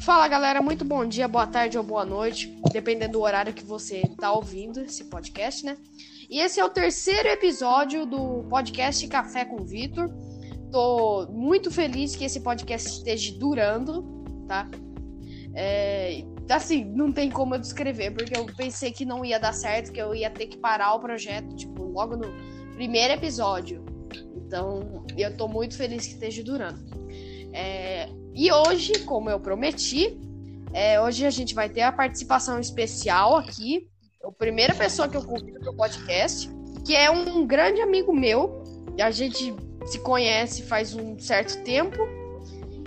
Fala galera, muito bom dia, boa tarde ou boa noite, dependendo do horário que você tá ouvindo esse podcast, né? E esse é o terceiro episódio do podcast Café com Vitor. Tô muito feliz que esse podcast esteja durando, tá? É, assim, não tem como eu descrever, porque eu pensei que não ia dar certo, que eu ia ter que parar o projeto, tipo, logo no primeiro episódio. Então, eu tô muito feliz que esteja durando. É, e hoje, como eu prometi, é, hoje a gente vai ter a participação especial aqui. A primeira pessoa que eu convido para o podcast, que é um grande amigo meu. A gente se conhece faz um certo tempo.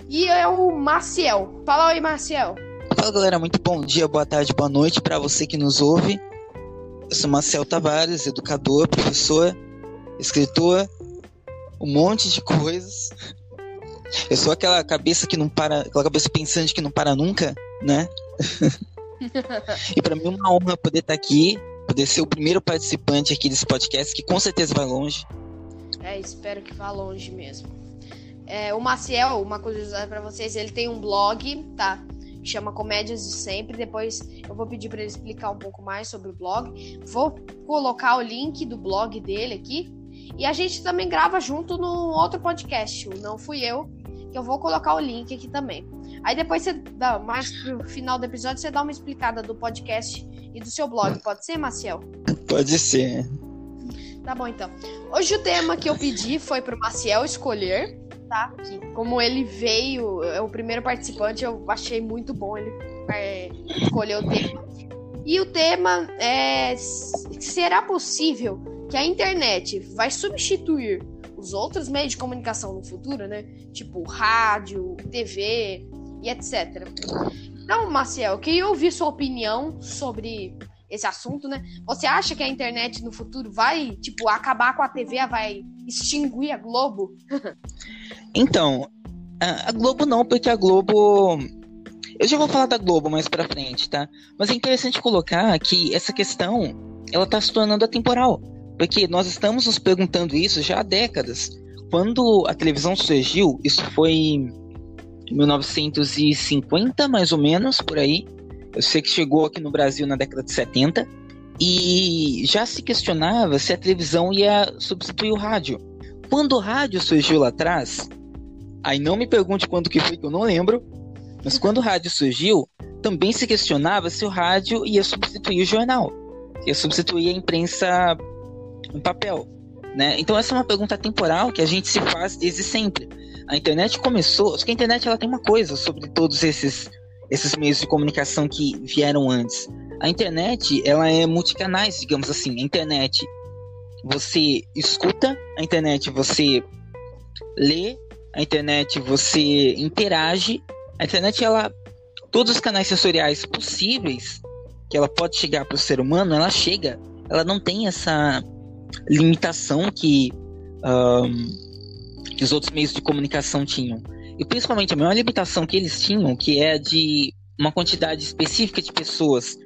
E é o Maciel. Fala aí, Maciel. Fala galera, muito bom dia, boa tarde, boa noite para você que nos ouve. Eu sou Marcel Tavares, educador, professor, escritor, um monte de coisas. Eu sou aquela cabeça que não para, aquela cabeça pensante que não para nunca, né? e para mim é uma honra poder estar aqui, poder ser o primeiro participante aqui desse podcast, que com certeza vai longe. É, espero que vá longe mesmo. É, o Maciel, uma curiosidade para vocês, ele tem um blog, tá? Chama Comédias de Sempre. Depois eu vou pedir para ele explicar um pouco mais sobre o blog. Vou colocar o link do blog dele aqui. E a gente também grava junto no outro podcast, o Não Fui Eu, que eu vou colocar o link aqui também. Aí depois você dá mais pro final do episódio, você dá uma explicada do podcast e do seu blog. Pode ser, Maciel? Pode ser. Tá bom então. Hoje o tema que eu pedi foi pro Maciel escolher, tá? Que, como ele veio, é o primeiro participante, eu achei muito bom ele é, escolher o tema. E o tema é: será possível que a internet vai substituir os outros meios de comunicação no futuro, né? Tipo rádio, TV e etc. Então, Marcel, eu queria ouvir sua opinião sobre esse assunto, né? Você acha que a internet no futuro vai, tipo, acabar com a TV, vai extinguir a Globo? então, a Globo não, porque a Globo. Eu já vou falar da Globo mais pra frente, tá? Mas é interessante colocar que essa questão ela tá se tornando atemporal. Porque nós estamos nos perguntando isso já há décadas. Quando a televisão surgiu, isso foi em 1950, mais ou menos, por aí. Eu sei que chegou aqui no Brasil na década de 70. E já se questionava se a televisão ia substituir o rádio. Quando o rádio surgiu lá atrás, aí não me pergunte quando que foi que eu não lembro, mas quando o rádio surgiu, também se questionava se o rádio ia substituir o jornal, ia substituir a imprensa um papel. Né? Então essa é uma pergunta temporal que a gente se faz desde sempre. A internet começou, só que a internet ela tem uma coisa sobre todos esses esses meios de comunicação que vieram antes. A internet ela é multicanais, digamos assim. A internet você escuta, a internet você lê, a internet você interage. A internet ela todos os canais sensoriais possíveis que ela pode chegar para o ser humano, ela chega. Ela não tem essa limitação que, um, que os outros meios de comunicação tinham. E principalmente a maior limitação que eles tinham, que é de uma quantidade específica de pessoas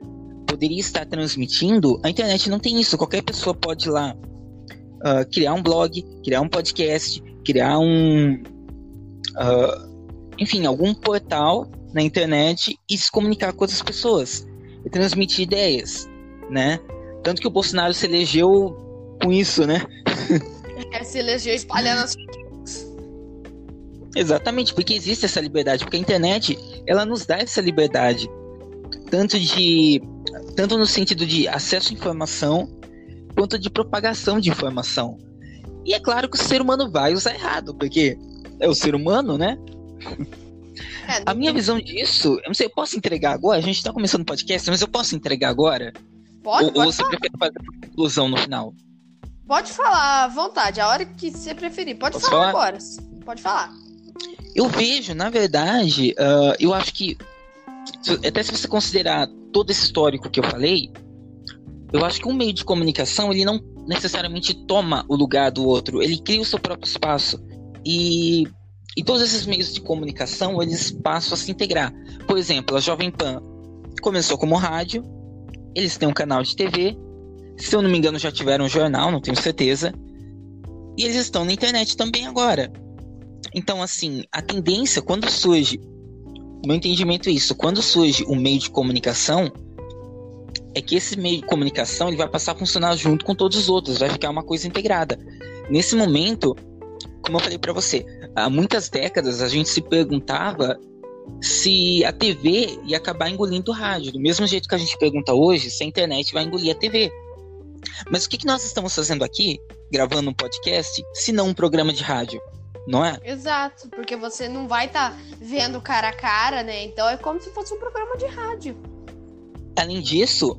poderia estar transmitindo, a internet não tem isso. Qualquer pessoa pode ir lá uh, criar um blog, criar um podcast, criar um. Uh, enfim, algum portal na internet e se comunicar com outras pessoas e transmitir ideias, né? Tanto que o Bolsonaro se elegeu com isso, né? É, se elegeu espalhando as Exatamente, porque existe essa liberdade, porque a internet, ela nos dá essa liberdade, tanto de tanto no sentido de acesso à informação, quanto de propagação de informação. E é claro que o ser humano vai usar errado, porque é o ser humano, né? É, a minha visão disso, eu não sei, eu posso entregar agora? A gente tá começando o podcast, mas eu posso entregar agora? Pode, ou, pode ou você prefere fazer uma conclusão no final? Pode falar à vontade, a hora que você preferir. Pode Posso falar, falar agora. Pode falar. Eu vejo, na verdade, uh, eu acho que até se você considerar todo esse histórico que eu falei, eu acho que um meio de comunicação ele não necessariamente toma o lugar do outro, ele cria o seu próprio espaço e e todos esses meios de comunicação eles passam a se integrar. Por exemplo, a Jovem Pan começou como rádio, eles têm um canal de TV, se eu não me engano, já tiveram um jornal, não tenho certeza. E eles estão na internet também agora. Então, assim, a tendência, quando surge meu entendimento é isso. Quando surge um meio de comunicação, é que esse meio de comunicação ele vai passar a funcionar junto com todos os outros, vai ficar uma coisa integrada. Nesse momento, como eu falei para você, há muitas décadas a gente se perguntava se a TV ia acabar engolindo o rádio. Do mesmo jeito que a gente pergunta hoje se a internet vai engolir a TV. Mas o que, que nós estamos fazendo aqui, gravando um podcast, se não um programa de rádio? Não é? Exato, porque você não vai estar tá vendo cara a cara, né? Então é como se fosse um programa de rádio. Além disso,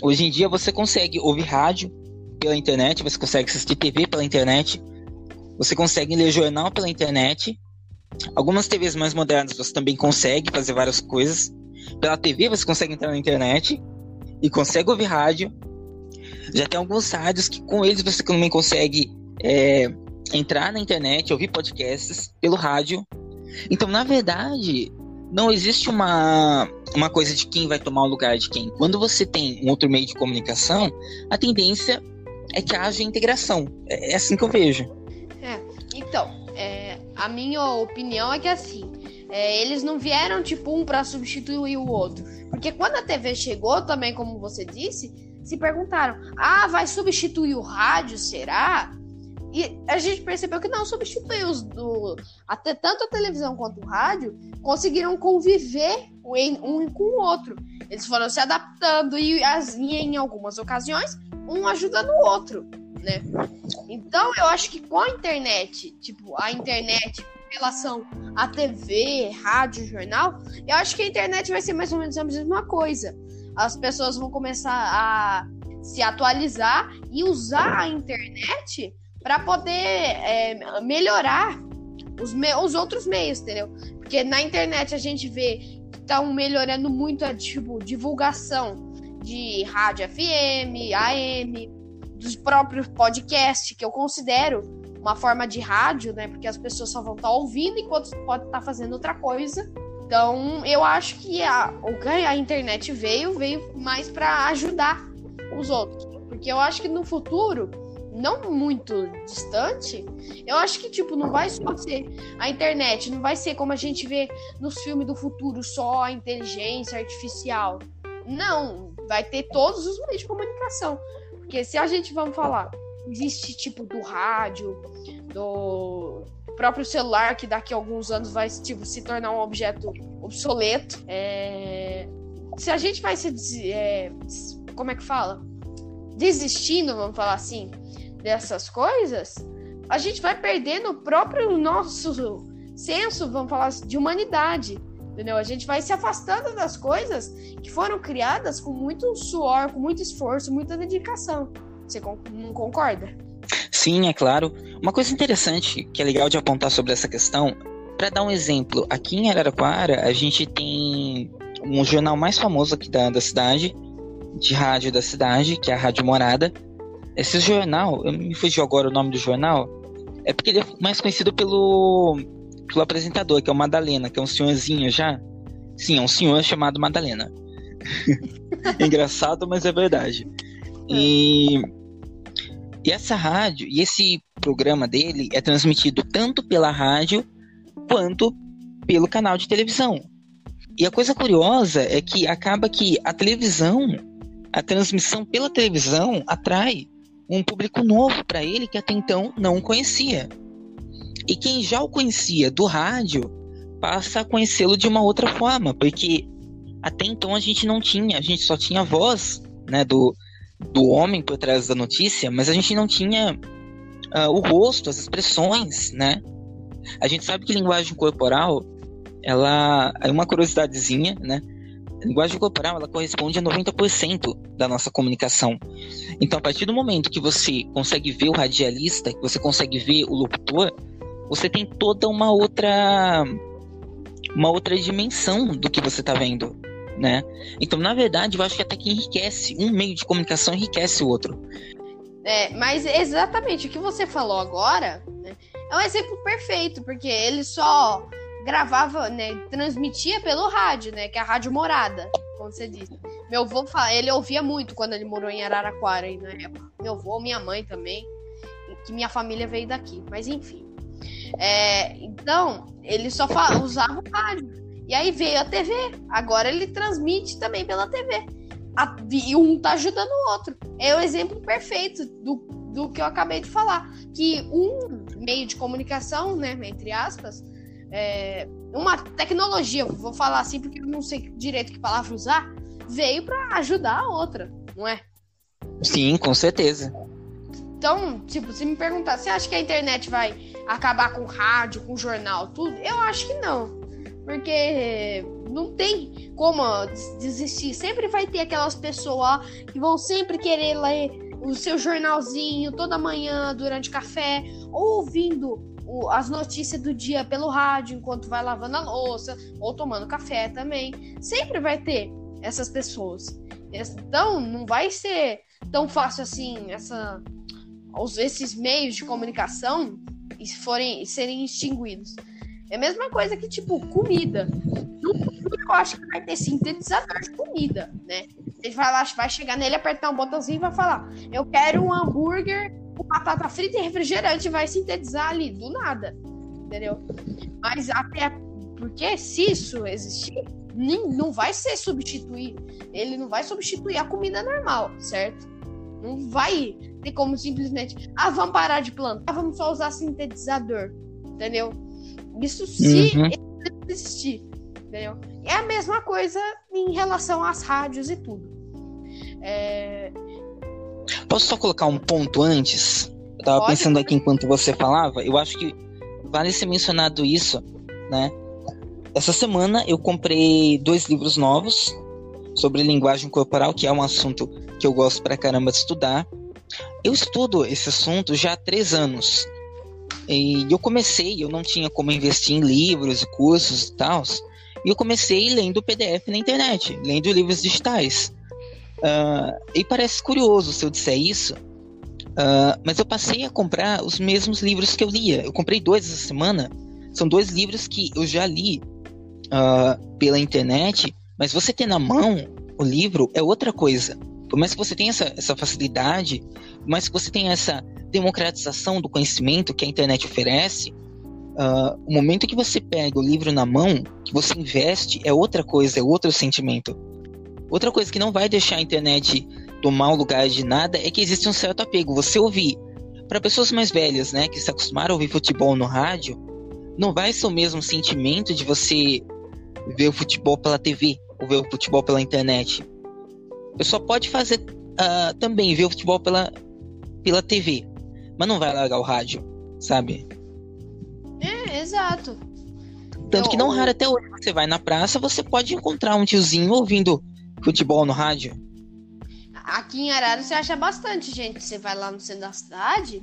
hoje em dia você consegue ouvir rádio pela internet, você consegue assistir TV pela internet, você consegue ler jornal pela internet. Algumas TVs mais modernas você também consegue fazer várias coisas. Pela TV você consegue entrar na internet e consegue ouvir rádio. Já tem alguns rádios que com eles você também consegue é, entrar na internet, ouvir podcasts pelo rádio. Então, na verdade, não existe uma, uma coisa de quem vai tomar o lugar de quem. Quando você tem um outro meio de comunicação, a tendência é que haja integração. É, é assim que eu vejo. É, então, é, a minha opinião é que assim, é, eles não vieram tipo um para substituir o outro. Porque quando a TV chegou, também, como você disse, se perguntaram: ah, vai substituir o rádio, será? E a gente percebeu que não substituiu os do. Até tanto a televisão quanto o rádio conseguiram conviver um com o outro. Eles foram se adaptando e, em algumas ocasiões um ajudando o outro, né? Então eu acho que com a internet, tipo, a internet em relação à TV, rádio, jornal, eu acho que a internet vai ser mais ou menos a mesma coisa. As pessoas vão começar a se atualizar e usar a internet para poder é, melhorar os, me os outros meios, entendeu? Porque na internet a gente vê que estão melhorando muito a tipo, divulgação de rádio FM, AM, dos próprios podcasts, que eu considero uma forma de rádio, né? Porque as pessoas só vão estar tá ouvindo enquanto pode estar tá fazendo outra coisa. Então, eu acho que a, a internet veio, veio mais para ajudar os outros. Porque eu acho que no futuro não muito distante, eu acho que, tipo, não vai só ser a internet, não vai ser como a gente vê nos filmes do futuro, só a inteligência artificial. Não, vai ter todos os meios de comunicação. Porque se a gente vamos falar, existe tipo do rádio, do próprio celular, que daqui a alguns anos vai tipo, se tornar um objeto obsoleto. É... Se a gente vai se. É... Como é que fala? Desistindo, vamos falar assim, dessas coisas, a gente vai perdendo o próprio nosso senso, vamos falar assim, de humanidade. Entendeu? A gente vai se afastando das coisas que foram criadas com muito suor, com muito esforço, muita dedicação. Você não concorda? Sim, é claro. Uma coisa interessante que é legal de apontar sobre essa questão, para dar um exemplo, aqui em Araraquara a gente tem um jornal mais famoso aqui da, da cidade, de rádio da cidade, que é a Rádio Morada, esse jornal, eu me fugiu agora o nome do jornal, é porque ele é mais conhecido pelo, pelo apresentador, que é o Madalena, que é um senhorzinho já. Sim, é um senhor chamado Madalena. Engraçado, mas é verdade. E, e essa rádio, e esse programa dele é transmitido tanto pela rádio quanto pelo canal de televisão. E a coisa curiosa é que acaba que a televisão, a transmissão pela televisão atrai um público novo para ele que até então não conhecia. E quem já o conhecia do rádio passa a conhecê-lo de uma outra forma, porque até então a gente não tinha, a gente só tinha a voz né, do, do homem por trás da notícia, mas a gente não tinha uh, o rosto, as expressões, né? A gente sabe que linguagem corporal, ela é uma curiosidadezinha, né? A linguagem corporal ela corresponde a 90% da nossa comunicação. Então, a partir do momento que você consegue ver o radialista, que você consegue ver o locutor, você tem toda uma outra uma outra dimensão do que você está vendo, né? Então, na verdade, eu acho que até que enriquece um meio de comunicação enriquece o outro. É, mas exatamente o que você falou agora né, é um exemplo perfeito, porque ele só gravava, né, transmitia pelo rádio, né, que é a rádio morada, como você disse. Meu avô, ele ouvia muito quando ele morou em Araraquara aí na época. Meu avô, minha mãe também, que minha família veio daqui, mas enfim. É, então, ele só usava o rádio. E aí veio a TV. Agora ele transmite também pela TV. A, e um tá ajudando o outro. É o exemplo perfeito do, do que eu acabei de falar. Que um meio de comunicação, né, entre aspas, é, uma tecnologia, vou falar assim porque eu não sei direito que palavra usar, veio para ajudar a outra, não é? Sim, com certeza. Então, tipo, se me perguntar, você acha que a internet vai acabar com rádio, com jornal, tudo? Eu acho que não. Porque não tem como desistir. Sempre vai ter aquelas pessoas que vão sempre querer ler o seu jornalzinho toda manhã durante café, ouvindo o, as notícias do dia pelo rádio enquanto vai lavando a louça ou tomando café também. Sempre vai ter essas pessoas. Então, não vai ser tão fácil assim essa esses meios de comunicação forem serem extinguidos. É a mesma coisa que tipo comida. No futuro eu acho que vai ter sintetizador de comida, né? Ele vai lá, vai chegar nele, apertar um botãozinho e vai falar: "Eu quero um hambúrguer com batata frita e refrigerante", vai sintetizar ali do nada. Entendeu? Mas até porque se isso existir, não vai ser substituir. Ele não vai substituir a comida normal, certo? Não vai ter como simplesmente, ah, vamos parar de plantar, vamos só usar sintetizador, entendeu? Isso se uhum. existir, entendeu? É a mesma coisa em relação às rádios e tudo. É... Posso só colocar um ponto antes? Eu tava Pode, pensando aqui enquanto você falava, eu acho que vale ser mencionado isso, né? Essa semana eu comprei dois livros novos sobre linguagem corporal, que é um assunto que eu gosto pra caramba de estudar. Eu estudo esse assunto já há três anos. E eu comecei, eu não tinha como investir em livros e cursos e tal. E eu comecei lendo PDF na internet, lendo livros digitais. Uh, e parece curioso se eu disser isso, uh, mas eu passei a comprar os mesmos livros que eu lia. Eu comprei dois essa semana. São dois livros que eu já li uh, pela internet, mas você ter na mão o livro é outra coisa. Por mais que você tenha essa, essa facilidade, por mais que você tenha essa democratização do conhecimento que a internet oferece, uh, o momento que você pega o livro na mão, que você investe, é outra coisa, é outro sentimento. Outra coisa que não vai deixar a internet tomar o lugar de nada é que existe um certo apego. Você ouvir, para pessoas mais velhas, né, que se acostumaram a ouvir futebol no rádio, não vai ser o mesmo sentimento de você ver o futebol pela TV ou ver o futebol pela internet. Você só pode fazer uh, também ver o futebol pela, pela TV, mas não vai largar o rádio, sabe? É, exato. Tanto que não raro até hoje você vai na praça, você pode encontrar um tiozinho ouvindo futebol no rádio. Aqui em Arara você acha bastante gente. Você vai lá no centro da cidade,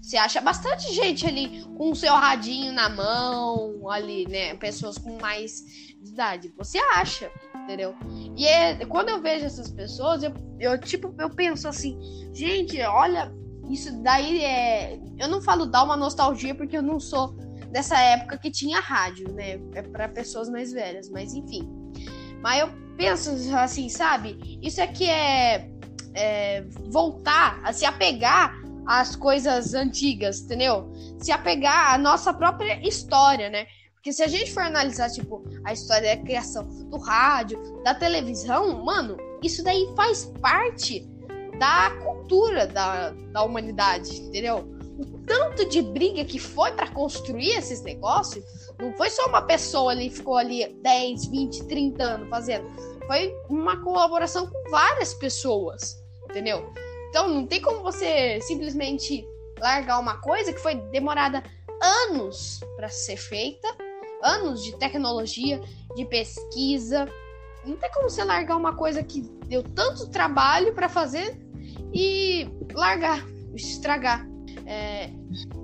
você acha bastante gente ali com o seu radinho na mão, ali, né? Pessoas com mais idade. Você acha, entendeu? E é, quando eu vejo essas pessoas, eu, eu tipo, eu penso assim, gente, olha, isso daí é. Eu não falo dar uma nostalgia porque eu não sou dessa época que tinha rádio, né? É para pessoas mais velhas, mas enfim. Mas eu penso assim, sabe? Isso aqui é, é voltar a se apegar às coisas antigas, entendeu? Se apegar à nossa própria história, né? Porque se a gente for analisar, tipo, a história da criação do rádio, da televisão, mano, isso daí faz parte da cultura da, da humanidade, entendeu? O tanto de briga que foi para construir esses negócios, não foi só uma pessoa ali, ficou ali 10, 20, 30 anos fazendo. Foi uma colaboração com várias pessoas, entendeu? Então não tem como você simplesmente largar uma coisa que foi demorada anos para ser feita anos de tecnologia, de pesquisa. Não tem como você largar uma coisa que deu tanto trabalho para fazer e largar, estragar. É,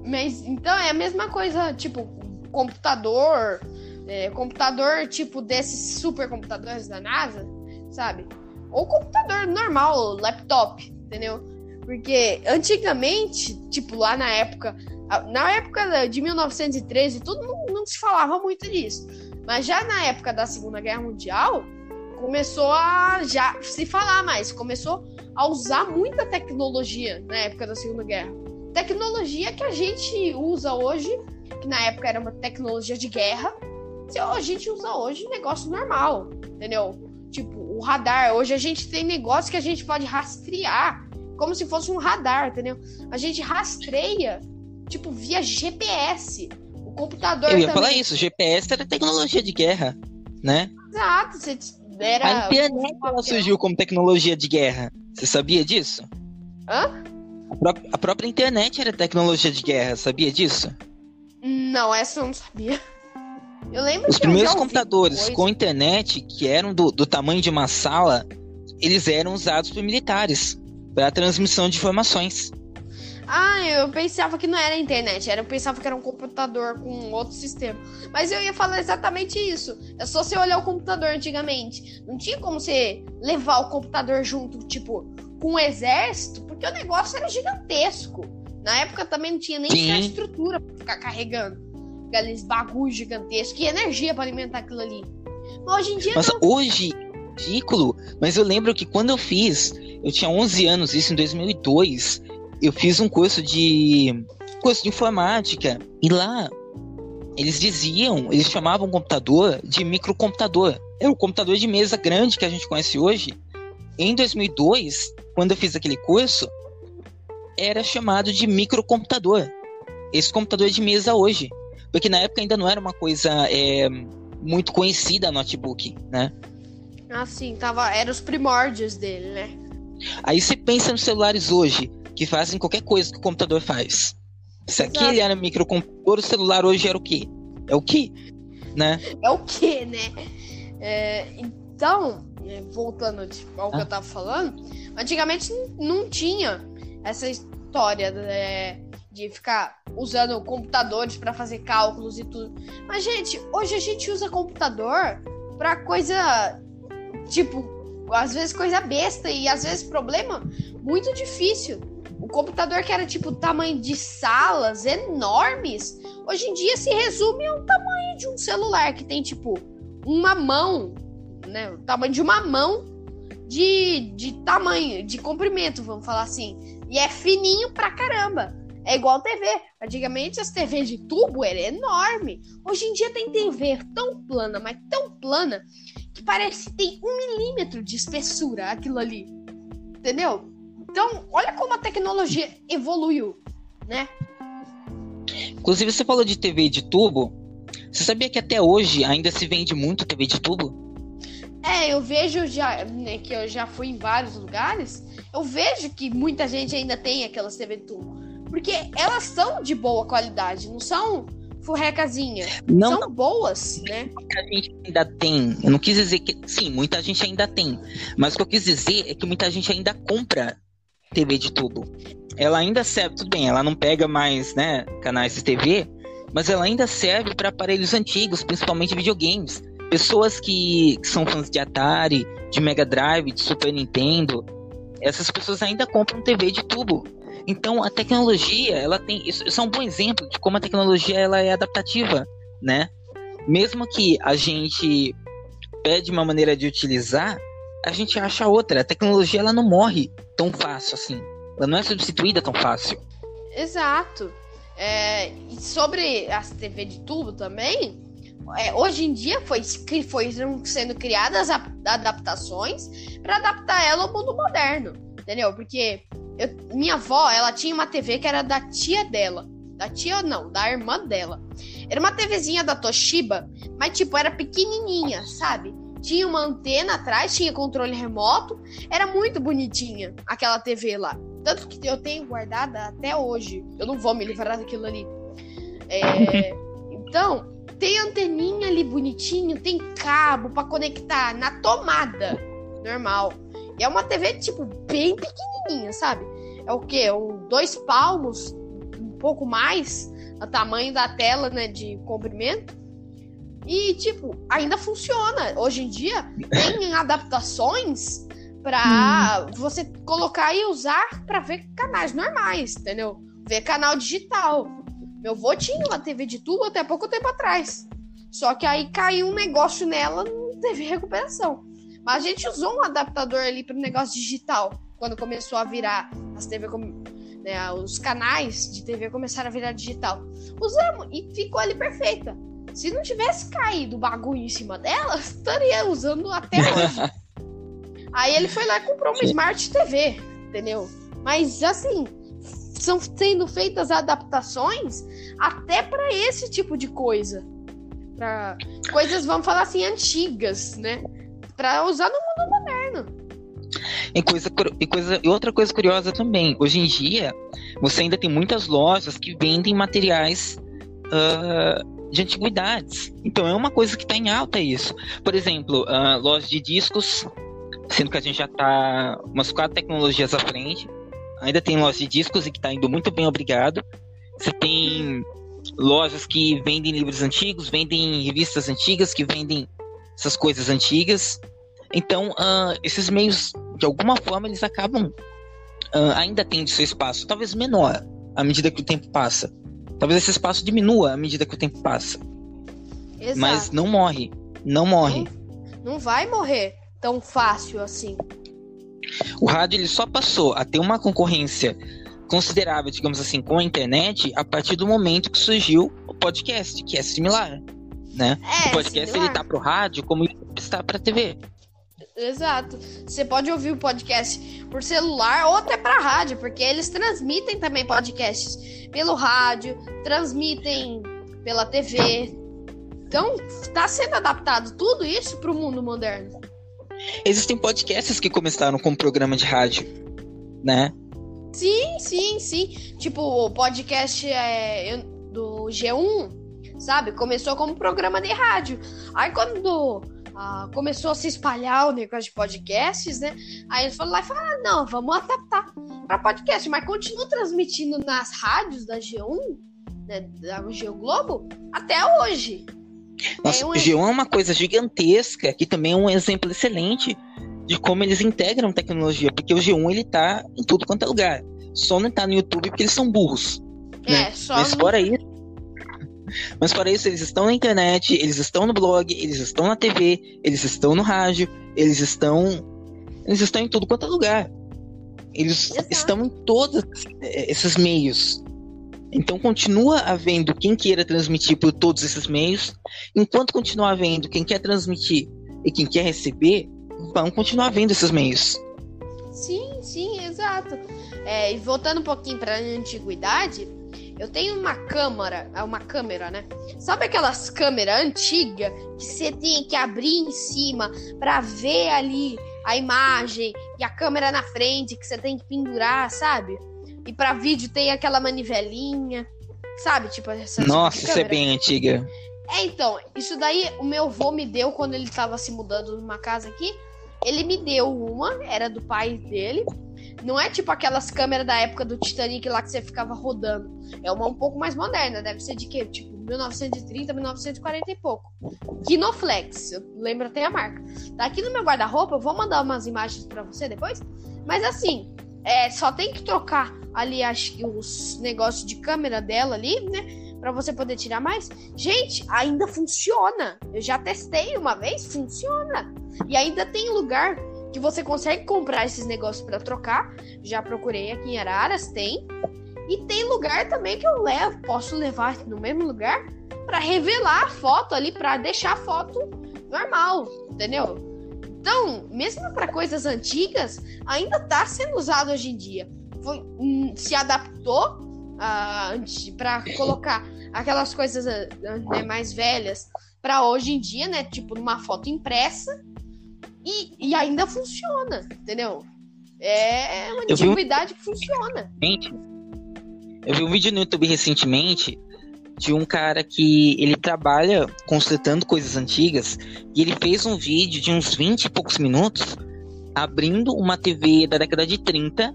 mas então é a mesma coisa, tipo, computador, é, computador tipo desses supercomputadores da NASA, sabe? Ou computador normal, laptop, entendeu? Porque antigamente, tipo, lá na época na época de 1913, tudo não, não se falava muito disso. Mas já na época da Segunda Guerra Mundial, começou a já se falar mais, começou a usar muita tecnologia na época da Segunda Guerra. Tecnologia que a gente usa hoje, que na época era uma tecnologia de guerra, a gente usa hoje negócio normal, entendeu? Tipo, o radar. Hoje a gente tem negócio que a gente pode rastrear, como se fosse um radar, entendeu? A gente rastreia, tipo, via GPS. O computador. Eu ia também. falar isso, GPS era tecnologia de guerra, né? Exato, você era. A internet ela surgiu como tecnologia de guerra. Você sabia disso? Hã? A, pró a própria internet era tecnologia de guerra, sabia disso? Não, essa eu não sabia. Eu lembro Os primeiros computadores com internet, que eram do, do tamanho de uma sala, eles eram usados por militares para transmissão de informações. Ah, eu pensava que não era internet, era, eu pensava que era um computador com outro sistema. Mas eu ia falar exatamente isso. É só você olhar o computador antigamente. Não tinha como você levar o computador junto, tipo, com o exército, porque o negócio era gigantesco. Na época também não tinha nem Sim. infraestrutura pra ficar carregando aqueles bagulhos gigantescos. Que energia pra alimentar aquilo ali. Mas hoje em dia Nossa, não. hoje, ridículo, mas eu lembro que quando eu fiz, eu tinha 11 anos, isso em 2002, eu fiz um curso de curso de informática e lá eles diziam, eles chamavam o computador de microcomputador. Era o computador de mesa grande que a gente conhece hoje. Em 2002, quando eu fiz aquele curso, era chamado de microcomputador. Esse computador de mesa hoje. Porque na época ainda não era uma coisa é, muito conhecida notebook, né? Assim, tava. Era os primórdios dele, né? Aí você pensa nos celulares hoje, que fazem qualquer coisa que o computador faz. Se Exato. aquele era microcomputador, o celular hoje era o quê? É o quê? Né? É o que, né? É, então, é, voltando tipo, ao que Ah. eu tava falando, antigamente não tinha essa história é, de ficar usando computadores pra fazer cálculos e tudo. Mas, gente, hoje a gente usa computador pra coisa tipo, às vezes coisa besta e às vezes problema muito difícil. O computador que era tipo tamanho de salas enormes, hoje em dia se resume ao tamanho de um celular que tem tipo uma mão, né? O tamanho de uma mão de, de tamanho, de comprimento, vamos falar assim. E é fininho pra caramba. É igual TV. Antigamente as TVs de tubo era enorme. Hoje em dia tem TV tão plana, mas tão plana, que parece que tem um milímetro de espessura aquilo ali. Entendeu? Então, olha como a tecnologia evoluiu, né? Inclusive, você falou de TV de tubo. Você sabia que até hoje ainda se vende muito TV de tubo? É, eu vejo já, né, que eu já fui em vários lugares, eu vejo que muita gente ainda tem aquelas TV tubo. Porque elas são de boa qualidade, não são furrecazinha. Não, São boas, né? muita gente ainda tem. Eu não quis dizer que. Sim, muita gente ainda tem. Mas o que eu quis dizer é que muita gente ainda compra TV de tubo. Ela ainda serve, tudo bem, ela não pega mais, né, canais de TV, mas ela ainda serve para aparelhos antigos, principalmente videogames. Pessoas que, que são fãs de Atari, de Mega Drive, de Super Nintendo, essas pessoas ainda compram TV de tubo. Então a tecnologia, ela tem. Isso, é um bom exemplo de como a tecnologia ela é adaptativa, né? Mesmo que a gente pede uma maneira de utilizar, a gente acha outra. A tecnologia ela não morre tão fácil assim. Ela não é substituída tão fácil. Exato. É, e sobre as TV de tubo também, é, hoje em dia foi, foi sendo criadas adaptações para adaptar ela ao mundo moderno, entendeu? Porque eu- minha avó, ela tinha uma TV que era da tia dela. Da tia, não, da irmã dela. Era uma TVzinha da Toshiba, mas tipo, era pequenininha, sabe? Tinha uma antena atrás, tinha controle remoto. Era muito bonitinha aquela TV lá. Tanto que eu tenho guardada até hoje. Eu não vou me livrar daquilo ali. É, então, tem anteninha ali bonitinho, tem cabo pra conectar na tomada normal. E é uma TV, tipo, bem pequenininha, sabe? É o quê? Um, dois palmos, um pouco mais, o tamanho da tela, né, de comprimento. E, tipo, ainda funciona. Hoje em dia, tem adaptações pra você colocar e usar pra ver canais normais, entendeu? Ver canal digital. Meu avô tinha uma TV de tubo até pouco tempo atrás. Só que aí caiu um negócio nela, não teve recuperação. Mas a gente usou um adaptador ali pro negócio digital. Quando começou a virar as TV, com- né, os canais de TV começaram a virar digital. Usamos e ficou ali perfeita. Se não tivesse caído o bagulho em cima dela, estaria usando até hoje. Aí ele foi lá e comprou uma Smart TV, entendeu? Mas assim, são sendo feitas adaptações até para esse tipo de coisa. Pra coisas, vamos falar assim, antigas, né? Para usar no mundo moderno. E, coisa, e, coisa, e outra coisa curiosa também, hoje em dia, você ainda tem muitas lojas que vendem materiais uh, de antiguidades. Então é uma coisa que está em alta isso. Por exemplo, uh, lojas de discos, sendo que a gente já está umas quatro tecnologias à frente. Ainda tem lojas de discos e que está indo muito bem, obrigado. Você tem lojas que vendem livros antigos, vendem revistas antigas, que vendem essas coisas antigas. Então, uh, esses meios, de alguma forma, eles acabam uh, ainda tendo seu espaço, talvez menor, à medida que o tempo passa. Talvez esse espaço diminua à medida que o tempo passa. Exato. Mas não morre. Não morre. Não, não vai morrer tão fácil assim. O rádio ele só passou a ter uma concorrência considerável, digamos assim, com a internet a partir do momento que surgiu o podcast, que é similar, né? É, o podcast similar. ele tá pro rádio como está para TV. Exato. Você pode ouvir o podcast por celular ou até para rádio, porque eles transmitem também podcasts pelo rádio, transmitem pela TV. Então, está sendo adaptado tudo isso para o mundo moderno. Existem podcasts que começaram como programa de rádio, né? Sim, sim, sim. Tipo, o podcast é, do G1, sabe? Começou como programa de rádio. Aí quando ah, começou a se espalhar o negócio de podcasts, né? Aí eles foram lá e falaram: ah, não, vamos adaptar para podcast, mas continua transmitindo nas rádios da G1, né, da G Globo, até hoje. Nossa, é um... G1 é uma coisa gigantesca, que também é um exemplo excelente de como eles integram tecnologia, porque o G1 ele tá em tudo quanto é lugar. Só não tá no YouTube porque eles são burros. É, né? só Mas no... fora isso, mas para isso, eles estão na internet, eles estão no blog, eles estão na TV, eles estão no rádio, eles estão. Eles estão em tudo quanto é lugar. Eles Exato. estão em todos esses meios. Então continua havendo quem queira transmitir por todos esses meios. Enquanto continuar havendo quem quer transmitir e quem quer receber, vão continuar havendo esses meios. Sim, sim, exato. É, e voltando um pouquinho para a antiguidade, eu tenho uma câmera, é uma câmera, né? Sabe aquelas câmeras antigas que você tem que abrir em cima para ver ali a imagem e a câmera na frente que você tem que pendurar, sabe? E para vídeo tem aquela manivelinha, sabe? Tipo essa Nossa, tipo isso é bem antiga. É, então, isso daí o meu avô me deu quando ele tava se mudando numa casa aqui. Ele me deu uma, era do pai dele. Não é tipo aquelas câmeras da época do Titanic lá que você ficava rodando. É uma um pouco mais moderna, deve ser de quê? Tipo 1930, 1940 e pouco. Kinoflex, eu lembro até a marca. Tá aqui no meu guarda-roupa, eu vou mandar umas imagens para você depois. Mas assim, é, só tem que trocar ali as, os negócios de câmera dela ali, né? Pra você poder tirar mais. Gente, ainda funciona. Eu já testei uma vez, funciona. E ainda tem lugar que você consegue comprar esses negócios para trocar. Já procurei aqui em Araras, tem. E tem lugar também que eu levo, posso levar no mesmo lugar para revelar a foto ali, para deixar a foto normal, entendeu? Então, mesmo para coisas antigas, ainda está sendo usado hoje em dia. Foi, hum, se adaptou uh, para colocar aquelas coisas uh, né, mais velhas para hoje em dia, né? Tipo, numa foto impressa e, e ainda funciona, entendeu? É uma antiguidade um... que funciona. Eu vi um vídeo no YouTube recentemente de um cara que ele trabalha consertando coisas antigas e ele fez um vídeo de uns 20 e poucos minutos abrindo uma TV da década de 30,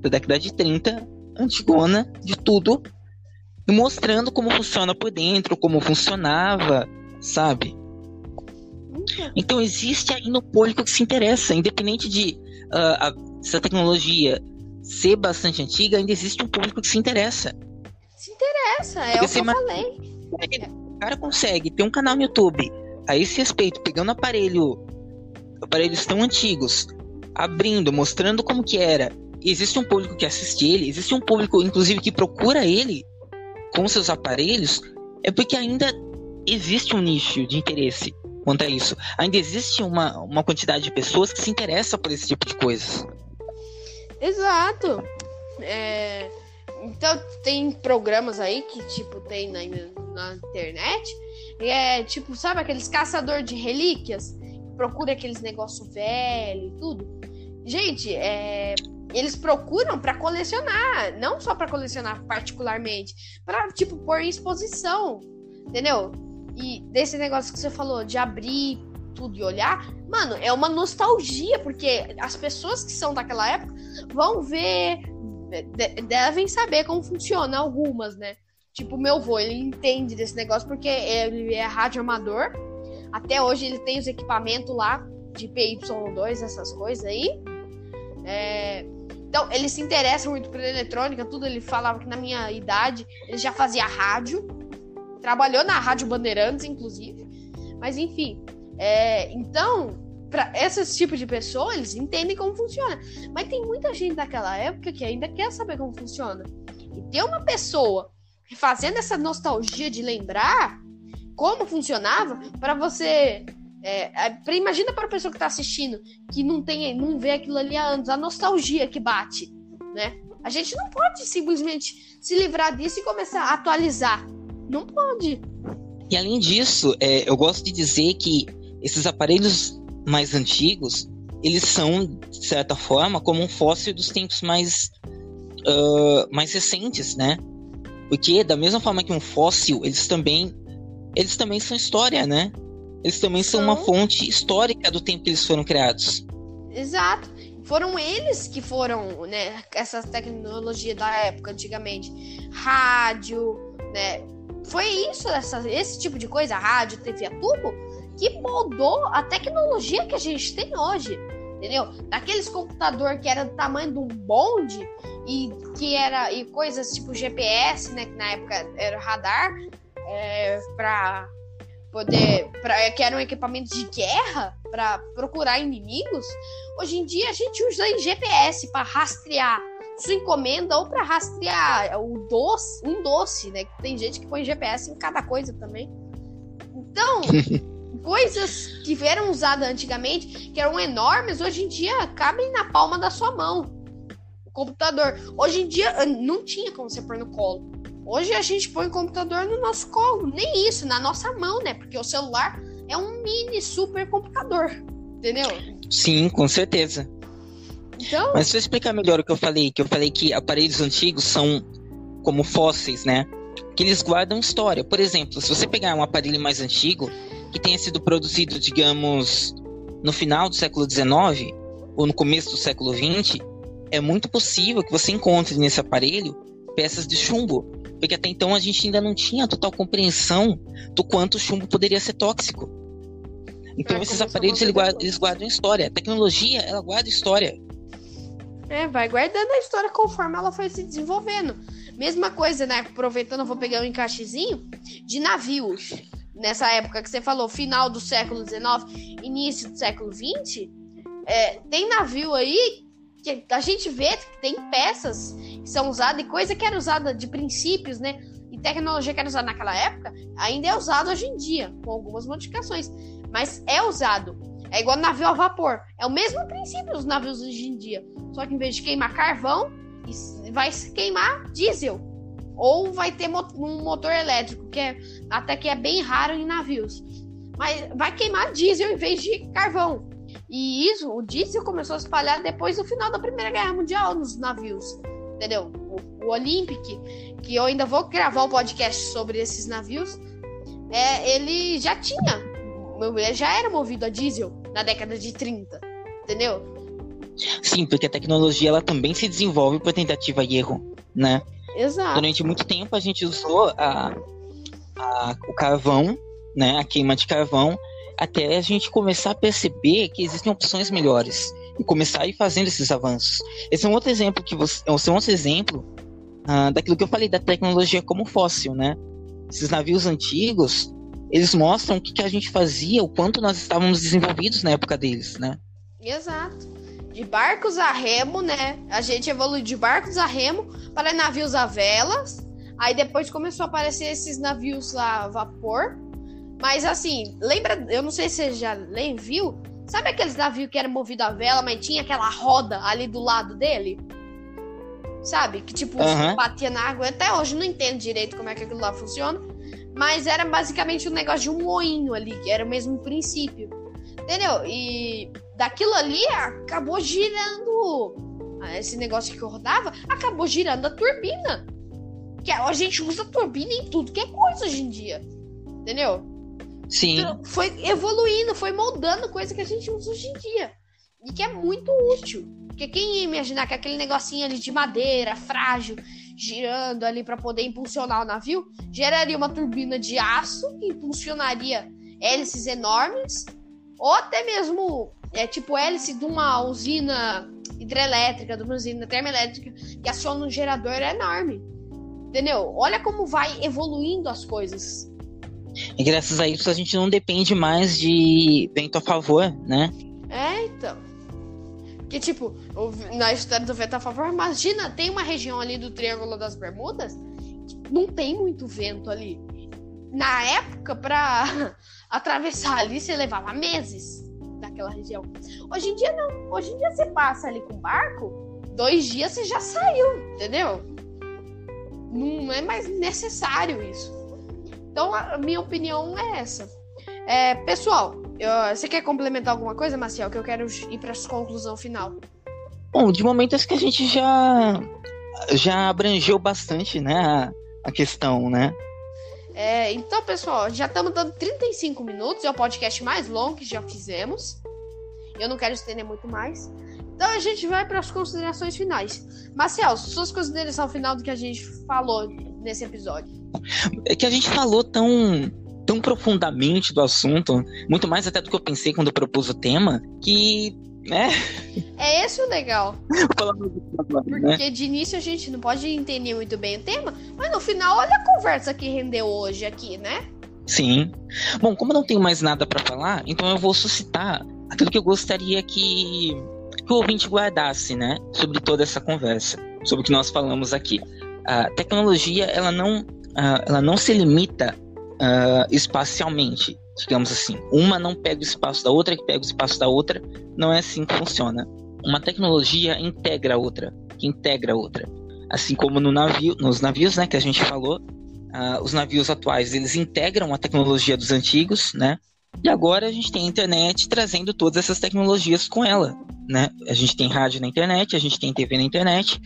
da década de 30, antigona, de tudo, e mostrando como funciona por dentro, como funcionava, sabe? Então existe ainda um público que se interessa, independente de uh, a, essa tecnologia ser bastante antiga, ainda existe um público que se interessa. Se interessa, é Porque o que eu falei. O cara consegue ter um canal no YouTube a esse respeito, pegando aparelho, aparelhos tão antigos, abrindo, mostrando como que era. existe um público que assiste ele, existe um público, inclusive, que procura ele com seus aparelhos, é porque ainda existe um nicho de interesse quanto a isso. Ainda existe uma, uma quantidade de pessoas que se interessa por esse tipo de coisas. Exato. É, então tem programas aí que tipo tem na, na internet. É tipo, sabe aqueles caçador de relíquias? Procura aqueles negócio velho e tudo. Gente, é, eles procuram para colecionar, não só para colecionar particularmente, para tipo pôr em exposição, entendeu? E desse negócio que você falou de abrir tudo e olhar, mano, é uma nostalgia, porque as pessoas que são daquela época vão ver, devem saber como funciona algumas, né? Tipo, meu avô, ele entende desse negócio porque ele é rádio amador. Até hoje ele tem os equipamentos lá de PY2, essas coisas aí. É... Então, ele se interessa muito por eletrônica, tudo. Ele falava que na minha idade ele já fazia rádio. Trabalhou na Rádio Bandeirantes, inclusive. Mas enfim. É... Então, para esses tipos de pessoas, eles entendem como funciona. Mas tem muita gente daquela época que ainda quer saber como funciona. E ter uma pessoa fazendo essa nostalgia de lembrar como funcionava para você é, é, imagina para a pessoa que está assistindo que não tem não vê aquilo ali há anos a nostalgia que bate né a gente não pode simplesmente se livrar disso e começar a atualizar não pode e além disso é, eu gosto de dizer que esses aparelhos mais antigos eles são de certa forma como um fóssil dos tempos mais uh, mais recentes né porque da mesma forma que um fóssil, eles também eles também são história, né? Eles também são uma fonte histórica do tempo que eles foram criados. Exato. Foram eles que foram, né, essa tecnologia da época antigamente, rádio, né? Foi isso, essa, esse tipo de coisa, rádio, TV a tubo, que moldou a tecnologia que a gente tem hoje entendeu? Daqueles computador que era do tamanho de um bonde e que era e coisas tipo GPS, né, que na época era radar, é, para poder, pra, que eram equipamentos de guerra para procurar inimigos. Hoje em dia a gente usa em GPS para rastrear sua encomenda ou para rastrear o doce, um doce, né? Tem gente que põe GPS em cada coisa também. Então, coisas que eram usadas antigamente, que eram enormes, hoje em dia cabem na palma da sua mão. O computador. Hoje em dia não tinha como você pôr no colo. Hoje a gente põe o computador no nosso colo. Nem isso, na nossa mão, né? Porque o celular é um mini super computador. Entendeu? Sim, com certeza. Então... Mas se eu explicar melhor o que eu falei, que eu falei que aparelhos antigos são como fósseis, né? Que eles guardam história. Por exemplo, se você pegar um aparelho mais antigo, que tenha sido produzido, digamos, no final do século XIX ou no começo do século XX, é muito possível que você encontre nesse aparelho peças de chumbo, porque até então a gente ainda não tinha total compreensão do quanto o chumbo poderia ser tóxico. Então é, esses aparelhos eles guardam, eles guardam história. A tecnologia, ela guarda história. É, vai guardando a história conforme ela foi se desenvolvendo. Mesma coisa, né? Aproveitando, eu vou pegar um encaixezinho de navios nessa época que você falou, final do século XIX, início do século XX, é, tem navio aí que a gente vê que tem peças que são usadas e coisa que era usada de princípios, né? E tecnologia que era usada naquela época ainda é usado hoje em dia, com algumas modificações. Mas é usado. É igual navio a vapor. É o mesmo princípio dos navios hoje em dia. Só que em vez de queimar carvão, vai queimar diesel ou vai ter um motor elétrico, que é até que é bem raro em navios. Mas vai queimar diesel em vez de carvão. E isso, o diesel começou a espalhar depois do final da Primeira Guerra Mundial nos navios. Entendeu? O, o Olympic, que eu ainda vou gravar um podcast sobre esses navios, é, ele já tinha. Ele já era movido a diesel na década de 30. Entendeu? Sim, porque a tecnologia ela também se desenvolve por tentativa e erro, né? Exato. Durante muito tempo a gente usou a, a, o carvão, né, a queima de carvão, até a gente começar a perceber que existem opções melhores e começar a ir fazendo esses avanços. Esse é um outro exemplo que você, esse é um outro exemplo uh, daquilo que eu falei da tecnologia como fóssil, né? Esses navios antigos, eles mostram o que, que a gente fazia, o quanto nós estávamos desenvolvidos na época deles, né? Exato de barcos a remo, né? A gente evoluiu de barcos a remo para navios a velas. Aí depois começou a aparecer esses navios a vapor. Mas assim, lembra, eu não sei se você já viu, sabe aqueles navios que eram movidos a vela, mas tinha aquela roda ali do lado dele? Sabe? Que tipo, Aham. batia na água. Até hoje não entendo direito como é que aquilo lá funciona. Mas era basicamente um negócio de um moinho ali, que era o mesmo princípio. Entendeu? E daquilo ali acabou girando. ah, Esse negócio que rodava acabou girando a turbina. Que a gente usa turbina em tudo que é coisa hoje em dia. Entendeu? Sim. Então, foi evoluindo, foi moldando coisa que a gente usa hoje em dia. E que é muito útil. Porque quem ia imaginar que aquele negocinho ali de madeira, frágil, girando ali para poder impulsionar o navio, geraria uma turbina de aço que impulsionaria hélices enormes, ou até mesmo é tipo hélice de uma usina hidrelétrica, de uma usina termoelétrica que aciona um gerador enorme. Entendeu? Olha como vai evoluindo as coisas. E graças a isso a gente não depende mais de vento a favor, né? É, então. Que tipo, na história do vento a favor, imagina, tem uma região ali do Triângulo das Bermudas que não tem muito vento ali. Na época, pra atravessar ali, você levava meses naquela região. Hoje em dia não. Hoje em dia você passa ali com barco, dois dias você já saiu, entendeu? Não é mais necessário isso. Então, a minha opinião é essa. É, pessoal, eu- você quer complementar alguma coisa, Marcial? Que eu quero ir para a conclusão final. Bom, de momento acho que a gente já já abrangeu bastante, né, a, a questão, né? É, então, pessoal, já estamos dando 35 minutos. É o podcast mais longo que já fizemos. Eu não quero estender muito mais. Então a gente vai para as considerações finais. Marcel, suas considerações final do que a gente falou nesse episódio. É que a gente falou tão tão profundamente do assunto, muito mais até do que eu pensei quando eu propus o tema, que, né, É esse o legal. né? Porque de início a gente não pode entender muito bem o tema, mas no final, olha a conversa que rendeu hoje aqui, né? Sim. Bom, como eu não tenho mais nada pra falar, então eu vou suscitar aquilo que eu gostaria que, que o ouvinte guardasse, né? Sobre toda essa conversa, sobre o que nós falamos aqui. A tecnologia, ela não, ela não se limita ah, espacialmente, digamos assim. Uma não pega o espaço da outra, que pega o espaço da outra. Não é assim que funciona. Uma tecnologia integra a outra, que integra a outra. Assim como no navio, nos navios, né, que a gente falou, ah, os navios atuais eles integram a tecnologia dos antigos, né? E agora a gente tem a internet trazendo todas essas tecnologias com ela, né? A gente tem rádio na internet, a gente tem TV na internet.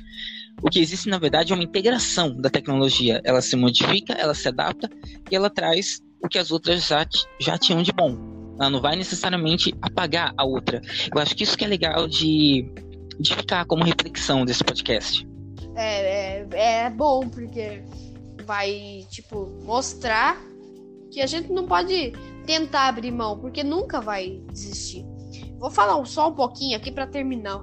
O que existe na verdade é uma integração da tecnologia. Ela se modifica, ela se adapta e ela traz o que as outras já, já tinham de bom. Ela não vai necessariamente apagar a outra. Eu acho que isso que é legal de, de ficar como reflexão desse podcast. É, é, é bom, porque vai, tipo, mostrar que a gente não pode tentar abrir mão, porque nunca vai desistir. Vou falar só um pouquinho aqui pra terminar?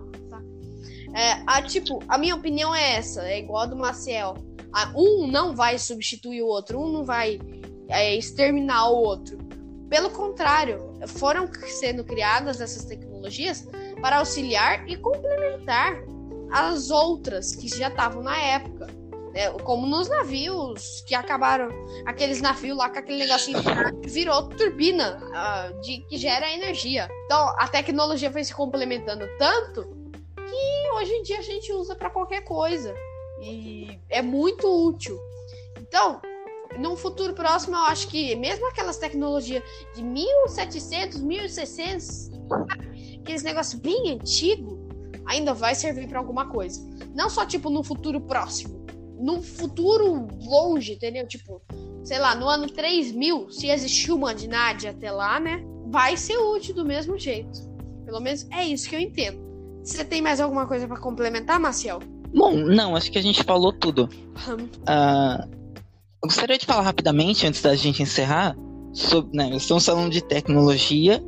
É, a, tipo, a minha opinião é essa, é igual a do Maciel. A- um não vai substituir o outro, um não vai é, exterminar o outro. Pelo contrário, foram sendo criadas essas tecnologias para auxiliar e complementar as outras que já estavam na época. né? Como nos navios que acabaram. Aqueles navios lá com aquele negocinho que virou turbina ah, de, que gera energia. Então a tecnologia foi se complementando tanto hoje em dia a gente usa para qualquer coisa. E é muito útil. Então, num futuro próximo, eu acho que mesmo aquelas tecnologias de 1700, 1600, aqueles negócios bem antigos, ainda vai servir para alguma coisa. Não só, tipo, no futuro próximo. Num futuro longe, entendeu? Tipo, sei lá, no ano 3000, se existir humanidade até lá, né? Vai ser útil do mesmo jeito. Pelo menos é isso que eu entendo. Você tem mais alguma coisa para complementar, Maciel? Bom, não, acho que a gente falou tudo. Hum, Ah, eu gostaria de falar rapidamente, antes da gente encerrar, sobre, né, estamos falando de tecnologia,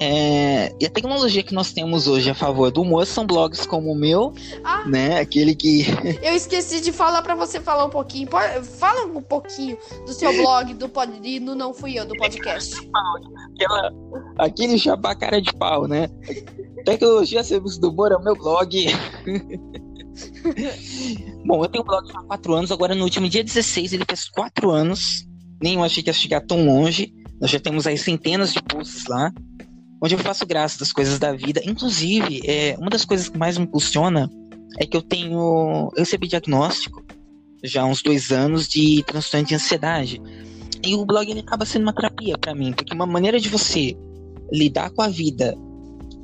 é, e a tecnologia que nós temos hoje a favor do humor são blogs como o meu, Ah. né, aquele que... Eu esqueci de falar para você falar um pouquinho. Po- Fala um pouquinho do seu blog, do pod... do Não Fui Eu, do podcast. aquela- aquele chapá cara de pau, né? Tecnologia Serviço do Humor é o meu blog. Bom, eu tenho um blog há quatro anos, agora no último dia 16 ele fez quatro anos. Nem eu achei que ia chegar tão longe. Nós já temos aí centenas de posts lá, onde eu faço graça das coisas da vida. Inclusive, é, uma das coisas que mais me impulsiona é que eu tenho. Eu recebi diagnóstico já há uns dois anos de transtorno de ansiedade. E o blog ele acaba sendo uma terapia para mim, porque uma maneira de você lidar com a vida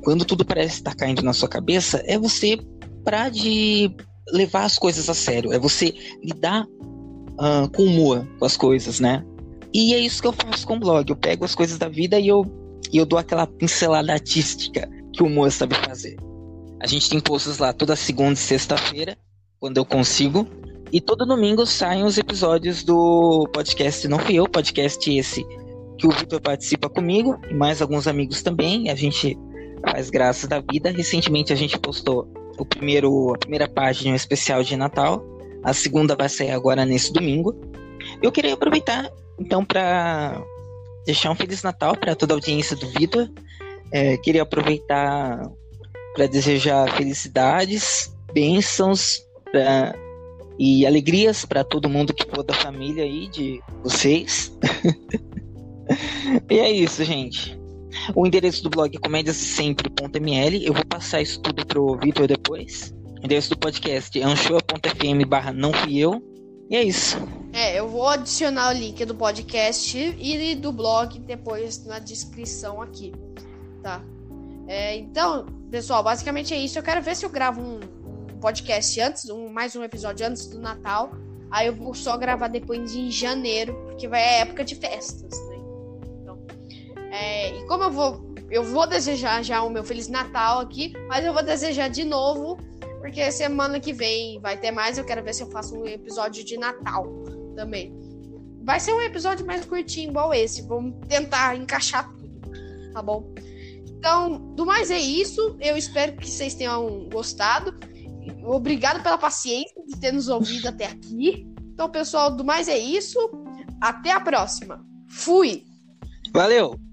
quando tudo parece estar caindo na sua cabeça é você parar de levar as coisas a sério, é você lidar uh, com humor com as coisas, né? E é isso que eu faço com o blog. Eu pego as coisas da vida e eu, e eu dou aquela pincelada artística que o humor sabe fazer. A gente tem posts lá toda segunda e sexta-feira, quando eu consigo. E todo domingo saem os episódios do podcast Não Fui Eu, podcast esse que o Vitor participa comigo, e mais alguns amigos também. A gente faz graça da vida. Recentemente a gente postou o primeiro, a primeira página especial de Natal. A segunda vai sair agora nesse domingo. Eu queria aproveitar então para deixar um feliz Natal para toda a audiência do Vitor. É, queria aproveitar para desejar felicidades, bênçãos pra, e alegrias para todo mundo que for da família aí de vocês. e é isso, gente. O endereço do blog é comédiassemple.ml. Eu vou passar isso tudo pro Vitor depois. O endereço do podcast é anchoa.fm barra não fui eu. E é isso. É, eu vou adicionar o link do podcast e do blog depois na descrição aqui, tá? É, então, pessoal, basicamente é isso. Eu quero ver se eu gravo um, podcast antes, um, mais um episódio antes do Natal. Aí eu vou só gravar depois em janeiro, porque vai é época de festas, é, e como eu vou, eu vou desejar já o meu Feliz Natal aqui, mas eu vou desejar de novo porque semana que vem vai ter mais. Eu quero ver se eu faço um episódio de Natal também. Vai ser um episódio mais curtinho, igual esse. Vamos tentar encaixar tudo, tá bom? Então, do mais é isso. Eu espero que vocês tenham gostado. Obrigado pela paciência de ter nos ouvido até aqui. Então, pessoal, do mais é isso. Até a próxima. Fui! Valeu!